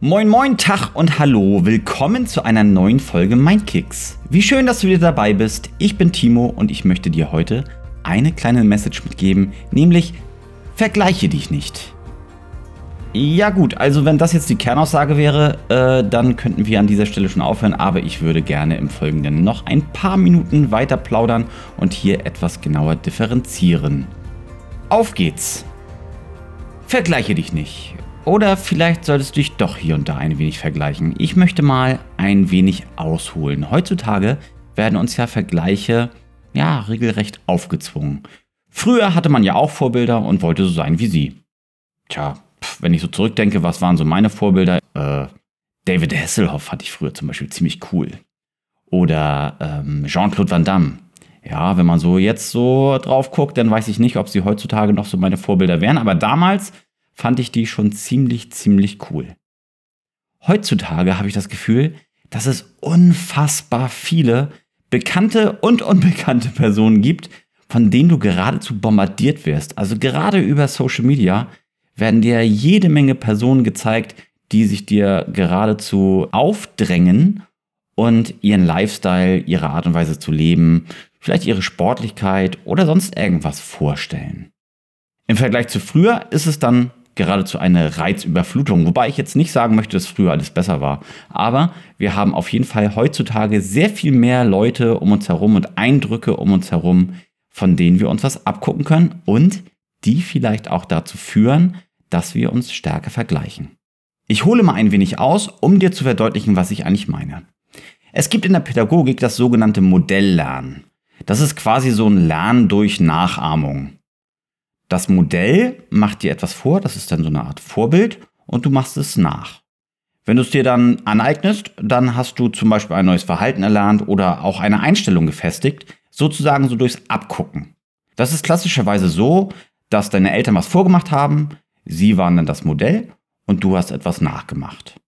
Moin moin Tag und hallo, willkommen zu einer neuen Folge Mindkicks. Wie schön, dass du wieder dabei bist. Ich bin Timo und ich möchte dir heute eine kleine Message mitgeben, nämlich vergleiche dich nicht. Ja gut, also wenn das jetzt die Kernaussage wäre, äh, dann könnten wir an dieser Stelle schon aufhören, aber ich würde gerne im Folgenden noch ein paar Minuten weiter plaudern und hier etwas genauer differenzieren. Auf geht's! Vergleiche dich nicht. Oder vielleicht solltest du dich doch hier und da ein wenig vergleichen. Ich möchte mal ein wenig ausholen. Heutzutage werden uns ja Vergleiche ja regelrecht aufgezwungen. Früher hatte man ja auch Vorbilder und wollte so sein wie sie. Tja, pf, wenn ich so zurückdenke, was waren so meine Vorbilder? Äh, David Hasselhoff hatte ich früher zum Beispiel ziemlich cool. Oder ähm, Jean-Claude Van Damme. Ja, wenn man so jetzt so drauf guckt, dann weiß ich nicht, ob sie heutzutage noch so meine Vorbilder wären. Aber damals fand ich die schon ziemlich, ziemlich cool. Heutzutage habe ich das Gefühl, dass es unfassbar viele bekannte und unbekannte Personen gibt, von denen du geradezu bombardiert wirst. Also gerade über Social Media werden dir jede Menge Personen gezeigt, die sich dir geradezu aufdrängen und ihren Lifestyle, ihre Art und Weise zu leben, vielleicht ihre Sportlichkeit oder sonst irgendwas vorstellen. Im Vergleich zu früher ist es dann geradezu eine Reizüberflutung, wobei ich jetzt nicht sagen möchte, dass früher alles besser war. Aber wir haben auf jeden Fall heutzutage sehr viel mehr Leute um uns herum und Eindrücke um uns herum, von denen wir uns was abgucken können und die vielleicht auch dazu führen, dass wir uns stärker vergleichen. Ich hole mal ein wenig aus, um dir zu verdeutlichen, was ich eigentlich meine. Es gibt in der Pädagogik das sogenannte Modelllernen. Das ist quasi so ein Lernen durch Nachahmung. Das Modell macht dir etwas vor, das ist dann so eine Art Vorbild und du machst es nach. Wenn du es dir dann aneignest, dann hast du zum Beispiel ein neues Verhalten erlernt oder auch eine Einstellung gefestigt, sozusagen so durchs Abgucken. Das ist klassischerweise so, dass deine Eltern was vorgemacht haben, sie waren dann das Modell und du hast etwas nachgemacht.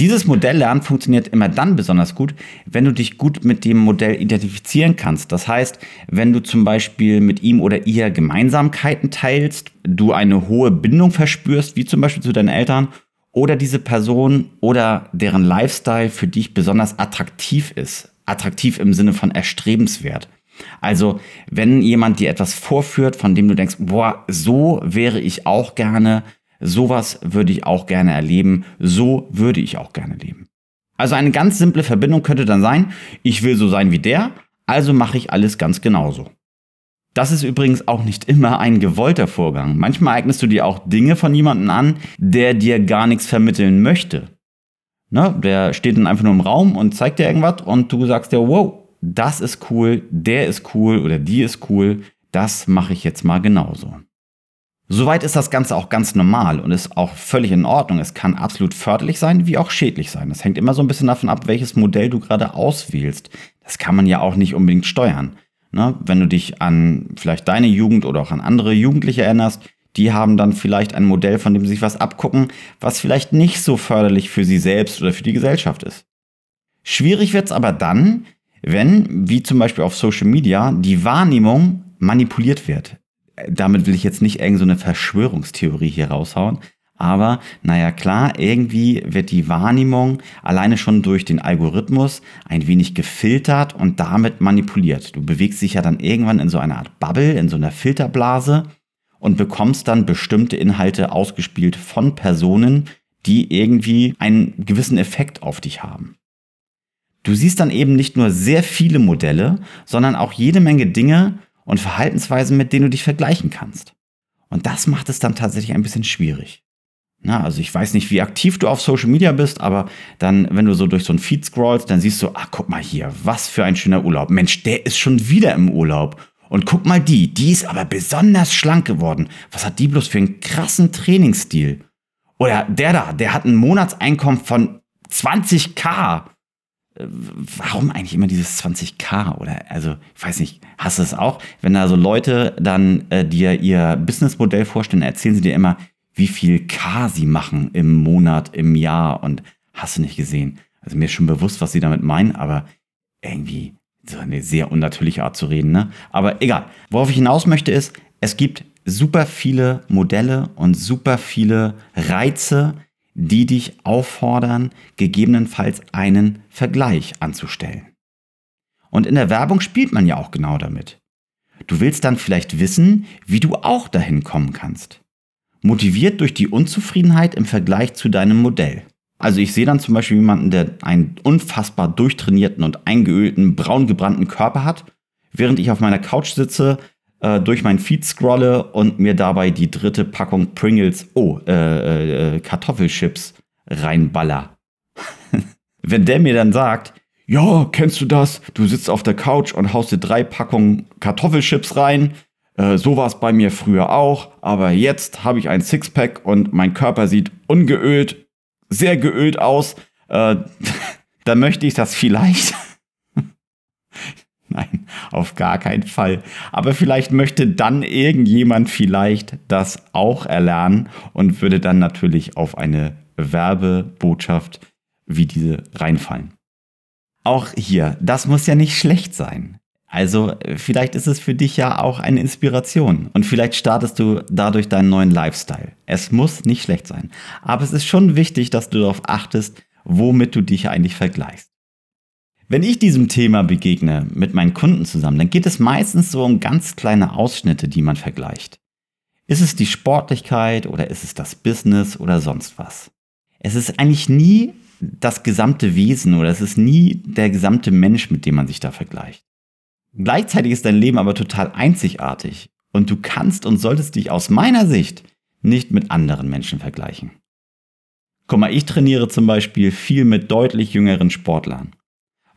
Dieses Modelllernen funktioniert immer dann besonders gut, wenn du dich gut mit dem Modell identifizieren kannst. Das heißt, wenn du zum Beispiel mit ihm oder ihr Gemeinsamkeiten teilst, du eine hohe Bindung verspürst, wie zum Beispiel zu deinen Eltern, oder diese Person oder deren Lifestyle für dich besonders attraktiv ist. Attraktiv im Sinne von erstrebenswert. Also, wenn jemand dir etwas vorführt, von dem du denkst, boah, so wäre ich auch gerne, Sowas würde ich auch gerne erleben. So würde ich auch gerne leben. Also eine ganz simple Verbindung könnte dann sein, ich will so sein wie der, also mache ich alles ganz genauso. Das ist übrigens auch nicht immer ein gewollter Vorgang. Manchmal eignest du dir auch Dinge von jemandem an, der dir gar nichts vermitteln möchte. Ne? Der steht dann einfach nur im Raum und zeigt dir irgendwas und du sagst dir, wow, das ist cool, der ist cool oder die ist cool, das mache ich jetzt mal genauso. Soweit ist das Ganze auch ganz normal und ist auch völlig in Ordnung. Es kann absolut förderlich sein, wie auch schädlich sein. Das hängt immer so ein bisschen davon ab, welches Modell du gerade auswählst. Das kann man ja auch nicht unbedingt steuern. Ne? Wenn du dich an vielleicht deine Jugend oder auch an andere Jugendliche erinnerst, die haben dann vielleicht ein Modell, von dem sie sich was abgucken, was vielleicht nicht so förderlich für sie selbst oder für die Gesellschaft ist. Schwierig wird's aber dann, wenn, wie zum Beispiel auf Social Media, die Wahrnehmung manipuliert wird damit will ich jetzt nicht irgendeine so Verschwörungstheorie hier raushauen. Aber naja, klar, irgendwie wird die Wahrnehmung alleine schon durch den Algorithmus ein wenig gefiltert und damit manipuliert. Du bewegst dich ja dann irgendwann in so einer Art Bubble, in so einer Filterblase und bekommst dann bestimmte Inhalte ausgespielt von Personen, die irgendwie einen gewissen Effekt auf dich haben. Du siehst dann eben nicht nur sehr viele Modelle, sondern auch jede Menge Dinge, und Verhaltensweisen, mit denen du dich vergleichen kannst. Und das macht es dann tatsächlich ein bisschen schwierig. Na, also ich weiß nicht, wie aktiv du auf Social Media bist, aber dann, wenn du so durch so ein Feed scrollst, dann siehst du, ach, guck mal hier, was für ein schöner Urlaub. Mensch, der ist schon wieder im Urlaub. Und guck mal die, die ist aber besonders schlank geworden. Was hat die bloß für einen krassen Trainingsstil? Oder der da, der hat ein Monatseinkommen von 20k warum eigentlich immer dieses 20k oder also ich weiß nicht, hast du es auch, wenn da so Leute dann äh, dir ihr Businessmodell vorstellen, erzählen sie dir immer, wie viel K sie machen im Monat, im Jahr und hast du nicht gesehen. Also mir ist schon bewusst, was sie damit meinen, aber irgendwie so eine sehr unnatürliche Art zu reden, ne? Aber egal. Worauf ich hinaus möchte ist, es gibt super viele Modelle und super viele Reize, die dich auffordern, gegebenenfalls einen Vergleich anzustellen. Und in der Werbung spielt man ja auch genau damit. Du willst dann vielleicht wissen, wie du auch dahin kommen kannst. Motiviert durch die Unzufriedenheit im Vergleich zu deinem Modell. Also ich sehe dann zum Beispiel jemanden, der einen unfassbar durchtrainierten und eingeölten, braun gebrannten Körper hat, während ich auf meiner Couch sitze, äh, durch mein Feed scrolle und mir dabei die dritte Packung Pringles, oh, äh, äh, Kartoffelchips reinballer. Wenn der mir dann sagt, ja, kennst du das? Du sitzt auf der Couch und haust dir drei Packungen Kartoffelchips rein. Äh, so war es bei mir früher auch, aber jetzt habe ich ein Sixpack und mein Körper sieht ungeölt, sehr geölt aus. Äh, da möchte ich das vielleicht Nein, auf gar keinen Fall. Aber vielleicht möchte dann irgendjemand vielleicht das auch erlernen und würde dann natürlich auf eine Werbebotschaft wie diese reinfallen. Auch hier, das muss ja nicht schlecht sein. Also vielleicht ist es für dich ja auch eine Inspiration und vielleicht startest du dadurch deinen neuen Lifestyle. Es muss nicht schlecht sein. Aber es ist schon wichtig, dass du darauf achtest, womit du dich eigentlich vergleichst. Wenn ich diesem Thema begegne mit meinen Kunden zusammen, dann geht es meistens so um ganz kleine Ausschnitte, die man vergleicht. Ist es die Sportlichkeit oder ist es das Business oder sonst was? Es ist eigentlich nie das gesamte Wesen oder es ist nie der gesamte Mensch, mit dem man sich da vergleicht. Gleichzeitig ist dein Leben aber total einzigartig und du kannst und solltest dich aus meiner Sicht nicht mit anderen Menschen vergleichen. Guck mal, ich trainiere zum Beispiel viel mit deutlich jüngeren Sportlern.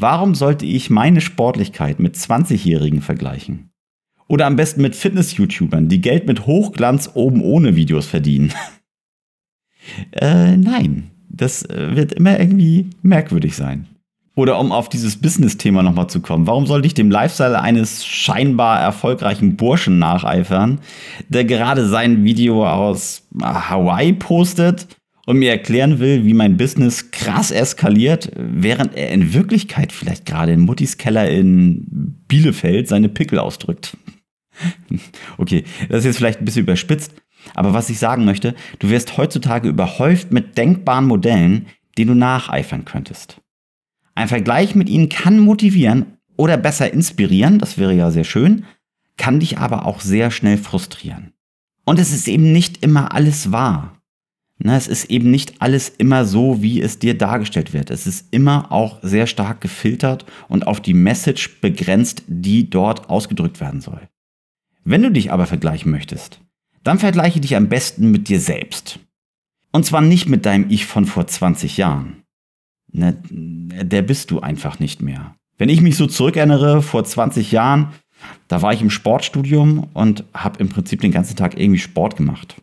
Warum sollte ich meine Sportlichkeit mit 20-Jährigen vergleichen? Oder am besten mit Fitness-YouTubern, die Geld mit Hochglanz oben ohne Videos verdienen? äh, nein, das äh, wird immer irgendwie merkwürdig sein. Oder um auf dieses Business-Thema nochmal zu kommen, warum sollte ich dem Lifestyle eines scheinbar erfolgreichen Burschen nacheifern, der gerade sein Video aus Hawaii postet und mir erklären will, wie mein Business krass eskaliert, während er in Wirklichkeit vielleicht gerade in Muttis Keller in Bielefeld seine Pickel ausdrückt. okay, das ist jetzt vielleicht ein bisschen überspitzt, aber was ich sagen möchte, du wirst heutzutage überhäuft mit denkbaren Modellen, denen du nacheifern könntest. Ein Vergleich mit ihnen kann motivieren oder besser inspirieren, das wäre ja sehr schön, kann dich aber auch sehr schnell frustrieren. Und es ist eben nicht immer alles wahr. Na, es ist eben nicht alles immer so, wie es dir dargestellt wird. Es ist immer auch sehr stark gefiltert und auf die Message begrenzt, die dort ausgedrückt werden soll. Wenn du dich aber vergleichen möchtest, dann vergleiche dich am besten mit dir selbst. Und zwar nicht mit deinem Ich von vor 20 Jahren. Na, der bist du einfach nicht mehr. Wenn ich mich so zurückerinnere, vor 20 Jahren, da war ich im Sportstudium und habe im Prinzip den ganzen Tag irgendwie Sport gemacht.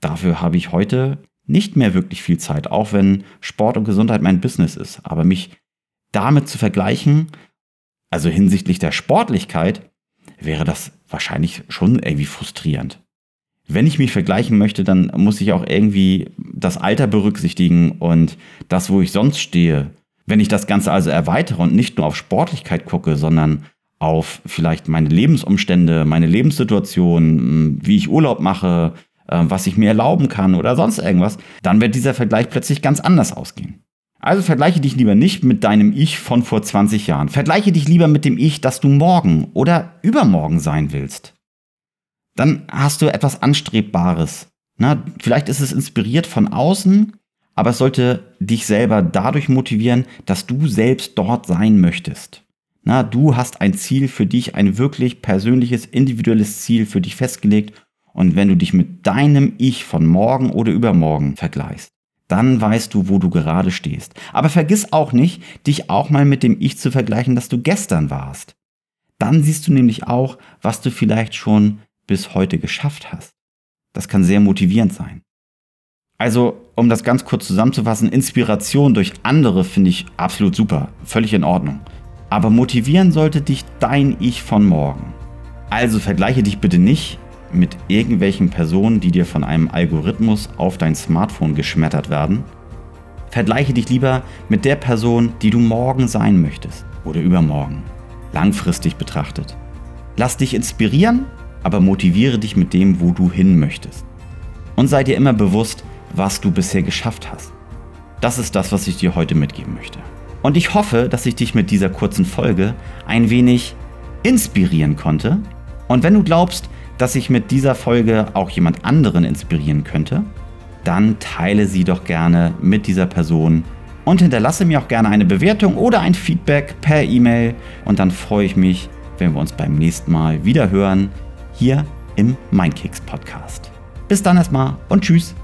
Dafür habe ich heute nicht mehr wirklich viel Zeit, auch wenn Sport und Gesundheit mein Business ist. Aber mich damit zu vergleichen, also hinsichtlich der Sportlichkeit, wäre das wahrscheinlich schon irgendwie frustrierend. Wenn ich mich vergleichen möchte, dann muss ich auch irgendwie das Alter berücksichtigen und das, wo ich sonst stehe. Wenn ich das Ganze also erweitere und nicht nur auf Sportlichkeit gucke, sondern auf vielleicht meine Lebensumstände, meine Lebenssituation, wie ich Urlaub mache, was ich mir erlauben kann oder sonst irgendwas, dann wird dieser Vergleich plötzlich ganz anders ausgehen. Also vergleiche dich lieber nicht mit deinem Ich von vor 20 Jahren. Vergleiche dich lieber mit dem Ich, das du morgen oder übermorgen sein willst. Dann hast du etwas Anstrebbares. Na, vielleicht ist es inspiriert von außen, aber es sollte dich selber dadurch motivieren, dass du selbst dort sein möchtest. Na, du hast ein Ziel für dich, ein wirklich persönliches, individuelles Ziel für dich festgelegt und wenn du dich mit deinem Ich von morgen oder übermorgen vergleichst, dann weißt du, wo du gerade stehst. Aber vergiss auch nicht, dich auch mal mit dem Ich zu vergleichen, das du gestern warst. Dann siehst du nämlich auch, was du vielleicht schon bis heute geschafft hast. Das kann sehr motivierend sein. Also, um das ganz kurz zusammenzufassen, Inspiration durch andere finde ich absolut super, völlig in Ordnung. Aber motivieren sollte dich dein Ich von morgen. Also vergleiche dich bitte nicht mit irgendwelchen Personen, die dir von einem Algorithmus auf dein Smartphone geschmettert werden. Vergleiche dich lieber mit der Person, die du morgen sein möchtest oder übermorgen, langfristig betrachtet. Lass dich inspirieren, aber motiviere dich mit dem, wo du hin möchtest. Und sei dir immer bewusst, was du bisher geschafft hast. Das ist das, was ich dir heute mitgeben möchte. Und ich hoffe, dass ich dich mit dieser kurzen Folge ein wenig inspirieren konnte. Und wenn du glaubst, dass ich mit dieser Folge auch jemand anderen inspirieren könnte, dann teile sie doch gerne mit dieser Person und hinterlasse mir auch gerne eine Bewertung oder ein Feedback per E-Mail und dann freue ich mich, wenn wir uns beim nächsten Mal wieder hören hier im Mindkicks Podcast. Bis dann erstmal und tschüss.